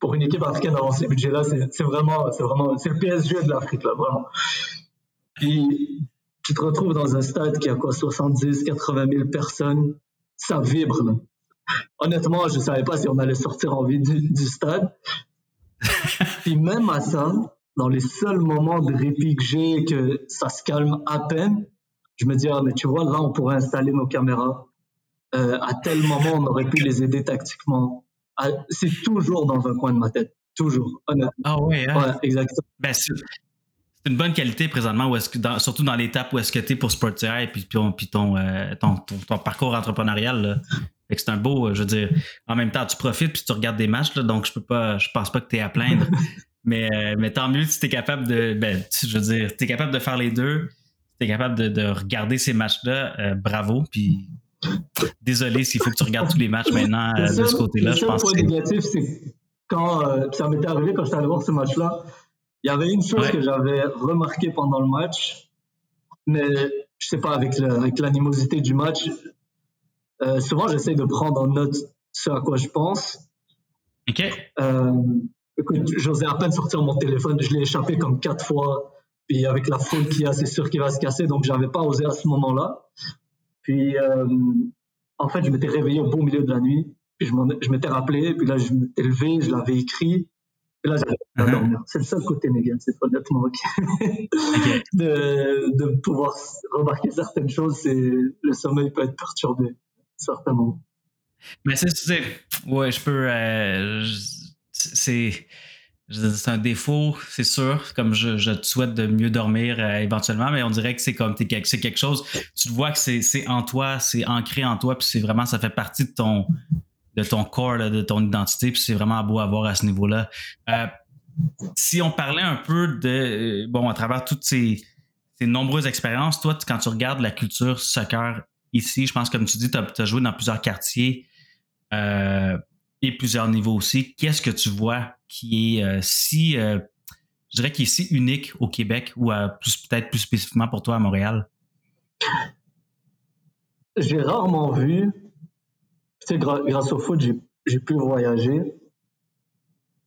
Pour une équipe africaine d'avoir ces budgets-là, c'est vraiment, c'est vraiment, c'est le PSG de l'Afrique là, vraiment. Puis tu te retrouves dans un stade qui a quoi, 70, 80 000 personnes, ça vibre. Honnêtement, je ne savais pas si on allait sortir en vie du, stade. Puis même à ça, dans les seuls moments de répit que j'ai, que ça se calme à peine, je me dis, ah, mais tu vois, là, on pourrait installer nos caméras. Euh, à tel moment, on aurait pu les aider tactiquement. Ah, c'est toujours dans un coin de ma tête. Toujours, honnêtement. Ah ouais, hein? Ouais, exactement. Ben, c'est une bonne qualité présentement, où est-ce que dans- surtout dans l'étape où est-ce que tu es pour Sportia et puis, puis, ton, puis ton, euh, ton, ton- ton parcours entrepreneurial. Là. Fait que c'est un beau, euh, je veux dire, en même temps, tu profites puis tu regardes des matchs, là, donc je peux pas, je pense pas que tu es à plaindre. mais, euh, mais tant mieux si tu es capable de, ben, tu- je veux dire, tu es capable de faire les deux, tu es capable de, de regarder ces matchs-là, euh, bravo. Puis désolé s'il faut que tu regardes tous les matchs maintenant de ce côté-là. Le seul point négatif, c'est quand ça m'était arrivé quand j'étais allé voir ce match-là. Il y avait une chose Ouais. que j'avais remarqué pendant le match, mais je sais pas, avec le- avec l'animosité du match, euh, souvent j'essaie de prendre en note ce à quoi je pense. OK. Euh, écoute, j'osais à peine sortir mon téléphone, je l'ai échappé comme quatre fois. Puis avec la foule qu'il y a, c'est sûr qu'il va se casser, donc j'avais pas osé à ce moment-là. Puis euh, en fait, je m'étais réveillé au beau milieu de la nuit, puis je, m'en- je m'étais rappelé, puis là je m'étais levé, je l'avais écrit, et là Mhm. dormir. C'est le seul côté négatif, honnêtement, ok. OK. de, de pouvoir remarquer certaines choses, c'est le sommeil peut être perturbé, certainement. Mais c'est, c'est ouais, je peux. euh, c'est, c'est un défaut, c'est sûr. Comme je, je te souhaite de mieux dormir euh, éventuellement, mais on dirait que c'est comme t'es c'est quelque chose. Tu vois que c'est, c'est en toi, c'est ancré en toi, puis c'est vraiment ça fait partie de ton de ton corps, de ton identité, puis c'est vraiment beau à voir à ce niveau-là. Euh, si on parlait un peu de euh, bon à travers toutes ces, nombreuses expériences, toi, quand tu regardes la culture soccer ici, je pense comme tu dis, tu as, joué dans plusieurs quartiers euh, et plusieurs niveaux aussi. Qu'est-ce que tu vois qui est si, je dirais, qui est si unique au Québec ou peut-être plus spécifiquement pour toi à Montréal? J'ai rarement vu, sais, gra- grâce au foot, j'ai, pu voyager.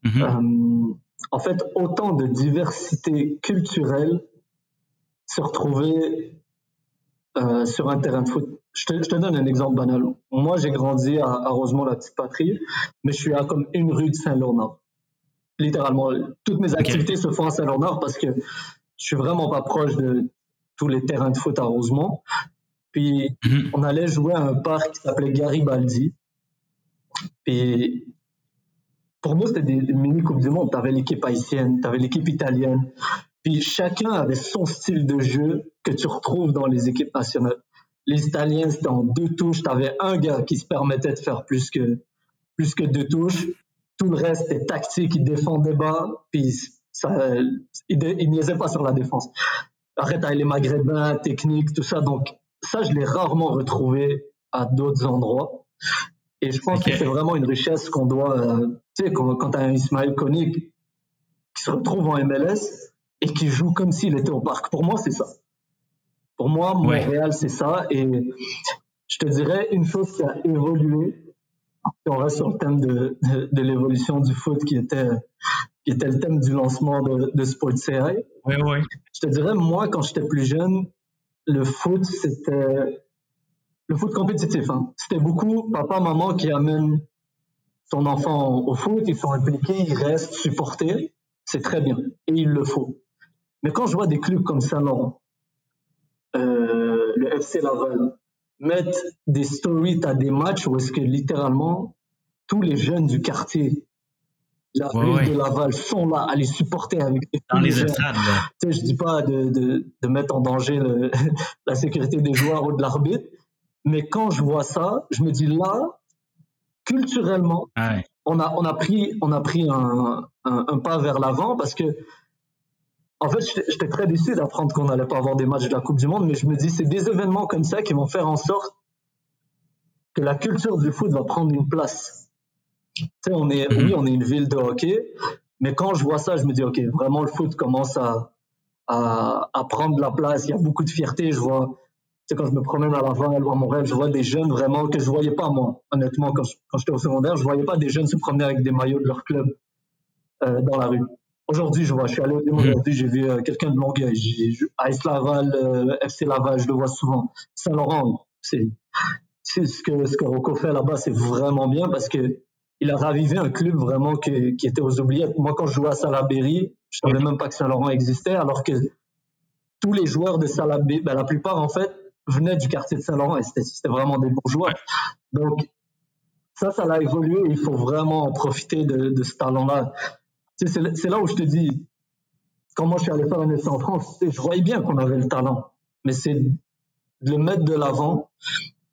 Mhm. Euh, en fait, autant de diversité culturelle se retrouver euh, sur un terrain de foot. Je te, je te donne un exemple banal. Moi, j'ai grandi à, à Rosemont, la petite patrie, mais je suis à comme une rue de Saint-Laurent. Littéralement, toutes mes activités se font à Saint-Laurent parce que je suis vraiment pas proche de tous les terrains de foot à Rosemont. Puis, Mhm. on allait jouer à un parc qui s'appelait Garibaldi. Puis, pour nous, c'était des, des mini-coupes du monde. Tu avais l'équipe haïtienne, tu avais l'équipe italienne. Puis, chacun avait son style de jeu que tu retrouves dans les équipes nationales. Les Italiens, c'était en deux touches. Tu avais un gars qui se permettait de faire plus que, plus que deux touches. Tout le reste était tactique, il défendait bas, puis ça, il niaisait pas sur la défense. Arrête avec les maghrébins, technique, tout ça. Donc, ça, je l'ai rarement retrouvé à d'autres endroits. Et je pense que c'est vraiment une richesse qu'on doit, euh, tu sais, quand, quand tu as un Ismaël Konig qui se retrouve en MLS et qui joue comme s'il était au parc. Pour moi, c'est ça. Pour moi, Ouais. Montréal, c'est ça. Et je te dirais, une chose qui a évolué, si on reste sur le thème de, de, de l'évolution du foot qui était, qui était le thème du lancement de, de Sport CI, Oui, oui. je te dirais, moi, quand j'étais plus jeune, le foot, c'était le foot compétitif. hein. C'était beaucoup papa, maman qui amènent son enfant au foot, ils sont impliqués, ils restent supportés. C'est très bien et il le faut. Mais quand je vois des clubs comme Saint-Laurent, euh, le FC Laval, mettre des stories à des matchs où est-ce que littéralement tous les jeunes du quartier, la ville ouais. de Laval sont là à les supporter avec des Dans les estrades. Tu sais, je dis pas de, de, de mettre en danger le- la sécurité des joueurs ou de l'arbitre, mais quand je vois ça, je me dis là, culturellement, Ouais. on a, on a pris, on a pris un, un, un pas vers l'avant parce que, en fait, j'étais j'étais très déçu d'apprendre qu'on n'allait pas avoir des matchs de la Coupe du Monde, mais je me dis, c'est des événements comme ça qui vont faire en sorte que la culture du foot va prendre une place. On est, Mhm. oui, on est une ville de hockey, mais quand je vois ça, je me dis, OK, vraiment, le foot commence à, à, à prendre de la place. Il y a beaucoup de fierté. Je vois, tu sais, quand je me promène à Laval ou à Montréal, je vois des jeunes vraiment que je voyais pas, moi. Honnêtement, quand j'étais au secondaire, je voyais pas des jeunes se promener avec des maillots de leur club euh, dans la rue. Aujourd'hui, je vois, je suis allé au Mhm. aujourd'hui, j'ai vu euh, quelqu'un de Longueuil, AS Laval, euh, FC Laval, je le vois souvent. Saint-Laurent, c'est c'est ce que, ce que Rocco fait là-bas, c'est vraiment bien parce que il a ravivé un club vraiment qui, était aux oubliettes. Moi, quand je jouais à Salaberry, je savais même pas que Saint-Laurent existait, alors que tous les joueurs de Salaberry, ben, la plupart en fait, venaient du quartier de Saint-Laurent et c'était vraiment des bons joueurs. Donc, ça, ça a évolué. Il faut vraiment en profiter de, de ce talent-là. C'est là où je te dis, quand moi je suis allé faire un essai en France, je voyais bien qu'on avait le talent. Mais c'est de le mettre de l'avant,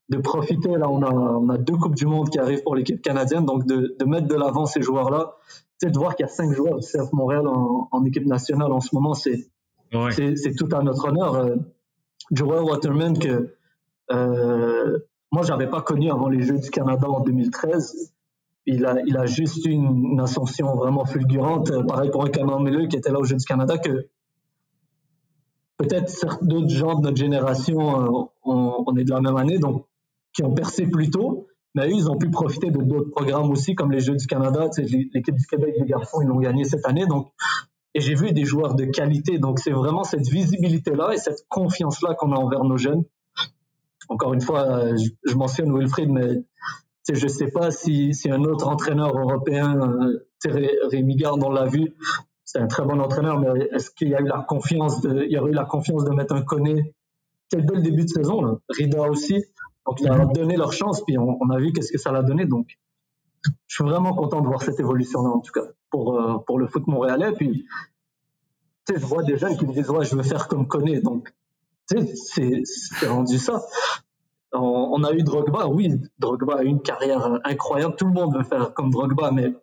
de profiter. Là, on a, on a deux Coupes du Monde qui arrivent pour l'équipe canadienne, donc de, de mettre de l'avant ces joueurs-là. C'est de voir qu'il y a cinq joueurs du CF Montréal en, en, équipe nationale en ce moment, c'est ouais. c'est tout à notre honneur. Euh, Joel Waterman, que euh, moi, j'avais pas connu avant les Jeux du Canada en 2013. Il a, il a juste eu une, une ascension vraiment fulgurante. Euh, pareil pour un Cameron Miller qui était là aux Jeux du Canada, que peut-être d'autres gens de notre génération, euh, on, on, est de la même année, donc qui ont percé plus tôt. Mais eux, ils ont pu profiter de d'autres programmes aussi, comme les Jeux du Canada. L'équipe du Québec des garçons, ils l'ont gagné cette année. Donc, et j'ai vu des joueurs de qualité. Donc, c'est vraiment cette visibilité-là et cette confiance-là qu'on a envers nos jeunes. Encore une fois, je, mentionne Wilfried, mais je ne sais pas si, si, un autre entraîneur européen, euh, Rémi Garde, on l'a vu, c'est un très bon entraîneur, mais est-ce qu'il y a eu la confiance de, il y aurait eu la confiance de mettre un Koné dès le début de saison, là. Rida aussi. Donc, il a donné leur chance, puis on, on a vu qu'est-ce que ça l'a donné. Donc, je suis vraiment content de voir cette évolution-là, en tout cas, pour, euh, pour le foot montréalais. Puis, tu sais, je vois des jeunes qui me disent, ouais, je veux faire comme Koné. Donc, tu sais, c'est rendu ça. On, on, a eu Drogba, oui, Drogba a eu une carrière incroyable. Tout le monde veut faire comme Drogba, mais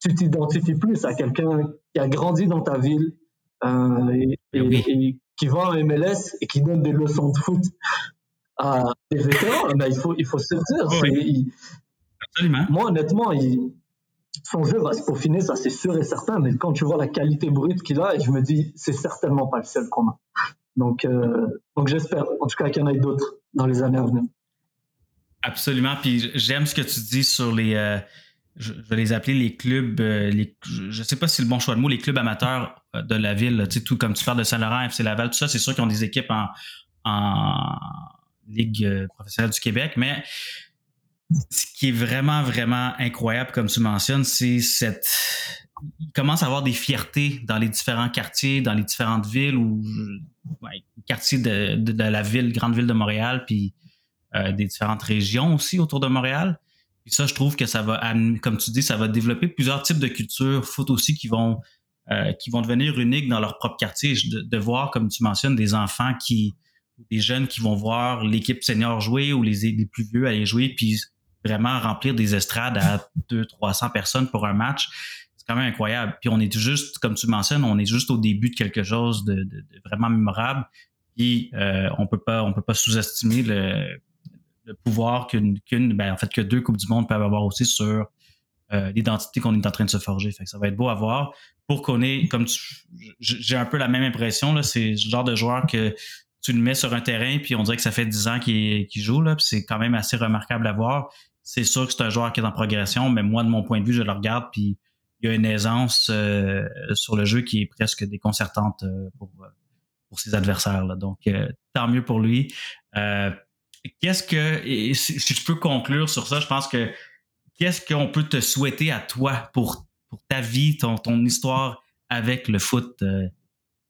tu t'identifies plus à quelqu'un qui a grandi dans ta ville euh, et, et, et, qui va en MLS et qui donne des leçons de foot à des vétérans. ben, il faut, il faut se le dire. Oui. Il, Absolument. Moi, honnêtement, il, son jeu va se peaufiner, ça c'est sûr et certain, mais quand tu vois la qualité brute qu'il a, je me dis, c'est certainement pas le seul qu'on a. Donc, euh, donc j'espère, en tout cas, qu'il y en ait d'autres dans les années à venir. Absolument. Puis j'aime ce que tu dis sur les, euh, je, vais les appeler les clubs, euh, les, je sais pas si c'est le bon choix de mots, les clubs amateurs de la ville. Tu sais, tout comme tu parles de Saint-Laurent, FC Laval, tout ça, c'est sûr qu'ils ont des équipes en, en Ligue euh, professionnelle du Québec, mais ce qui est vraiment, vraiment incroyable, comme tu mentionnes, c'est cette. Il commence à avoir des fiertés dans les différents quartiers, dans les différentes villes ou ouais, quartiers de, de, la ville, grande ville de Montréal, puis euh, des différentes régions aussi autour de Montréal. Puis ça, je trouve que ça va, comme tu dis, ça va développer plusieurs types de cultures, foot aussi, qui vont, euh, qui vont devenir uniques dans leur propre quartier. De, de, voir, comme tu mentionnes, des enfants qui, des jeunes qui vont voir l'équipe senior jouer ou les, les plus vieux aller jouer, puis vraiment remplir des estrades à 200-300 personnes pour un match. C'est quand même incroyable. Puis on est juste, comme tu mentionnes, on est juste au début de quelque chose de, vraiment mémorable. Puis euh, on peut pas, on peut pas sous-estimer le, le pouvoir qu'une, qu'une, ben en fait que deux coupes du monde peuvent avoir aussi sur euh, l'identité qu'on est en train de se forger. Fait que ça va être beau à voir. Pour qu'on ait, comme tu, j'ai un peu la même impression là, c'est le genre de joueur que tu le mets sur un terrain puis on dirait que ça fait 10 ans qu'il, joue là, puis c'est quand même assez remarquable à voir c'est sûr que c'est un joueur qui est en progression, mais moi, de mon point de vue, je le regarde, puis il y a une aisance euh, sur le jeu qui est presque déconcertante euh, pour, pour ses adversaires. Là. Donc, euh, tant mieux pour lui. qu'est-ce que, si, si, je peux conclure sur ça, je pense que qu'est-ce qu'on peut te souhaiter à toi pour, pour ta vie, ton, ton histoire avec le foot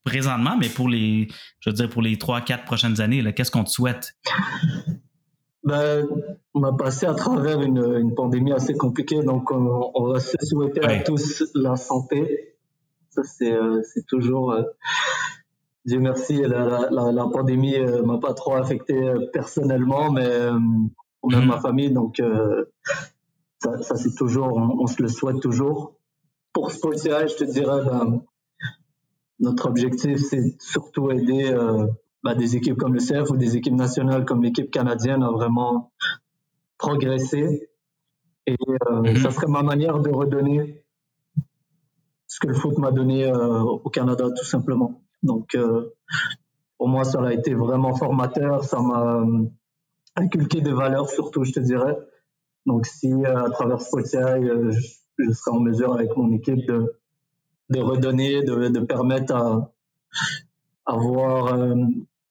présentement, mais pour les, je veux dire, pour les trois, quatre prochaines années, qu'est-ce qu'on te souhaite? Ben, on a passé à travers une, une pandémie assez compliquée, donc on, on va se souhaiter ouais. à tous la santé. Ça, c'est euh, toujours. Euh, Dieu merci, la, la, la pandémie euh, m'a pas trop affecté euh, personnellement, mais euh, même mmh. ma famille, donc euh, ça, ça c'est toujours, on, on, se le souhaite toujours. Pour Spotify, je te dirais, ben, notre objectif, c'est surtout aider bah, des équipes comme le CF ou des équipes nationales comme l'équipe canadienne à vraiment progresser. Et euh, mm -hmm. ça serait ma manière de redonner ce que le foot m'a donné euh, au Canada, tout simplement. Donc, euh, pour moi, ça a été vraiment formateur. Ça m'a euh, inculqué des valeurs, surtout, je te dirais. Donc, si euh, à travers Spotify, je, je serai en mesure avec mon équipe de, de redonner, de, permettre à avoir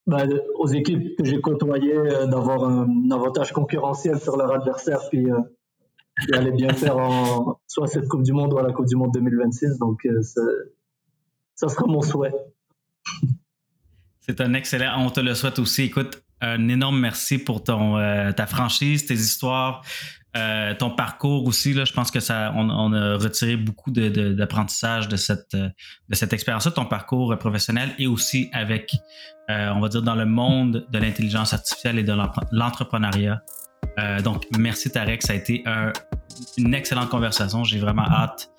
bah, aux équipes que j'ai côtoyées euh, d'avoir un, avantage concurrentiel sur leur adversaire, puis euh, il allait bien faire en soit cette Coupe du Monde ou à la Coupe du Monde 2026. Donc, euh, ça sera mon souhait. C'est un excellent. On te le souhaite aussi. Écoute, un énorme merci pour ton, euh, ta franchise, tes histoires, euh, ton parcours aussi. Là, je pense que ça, on, a retiré beaucoup d'apprentissage de, cette, de cette expérience-là, ton parcours professionnel et aussi avec, on va dire, dans le monde de l'intelligence artificielle et de l'entrepreneuriat. donc, merci Tarek. Ça a été une excellente conversation. J'ai vraiment hâte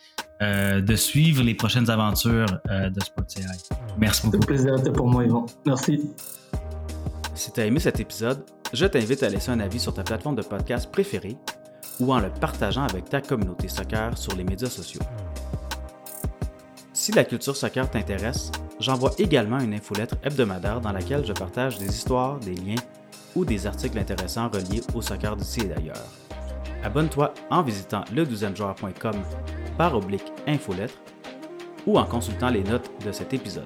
euh, de suivre les prochaines aventures euh, de SportsAI. Merci beaucoup. C'est un plaisir pour moi, Yvan. Merci. Si tu as aimé cet épisode, je t'invite à laisser un avis sur ta plateforme de podcast préférée ou en le partageant avec ta communauté soccer sur les médias sociaux. Si la culture soccer t'intéresse, j'envoie également une infolettre hebdomadaire dans laquelle je partage des histoires, des liens ou des articles intéressants reliés au soccer d'ici et d'ailleurs. Abonne-toi en visitant le 12 joueur.com par oblique infolettre ou en consultant les notes de cet épisode.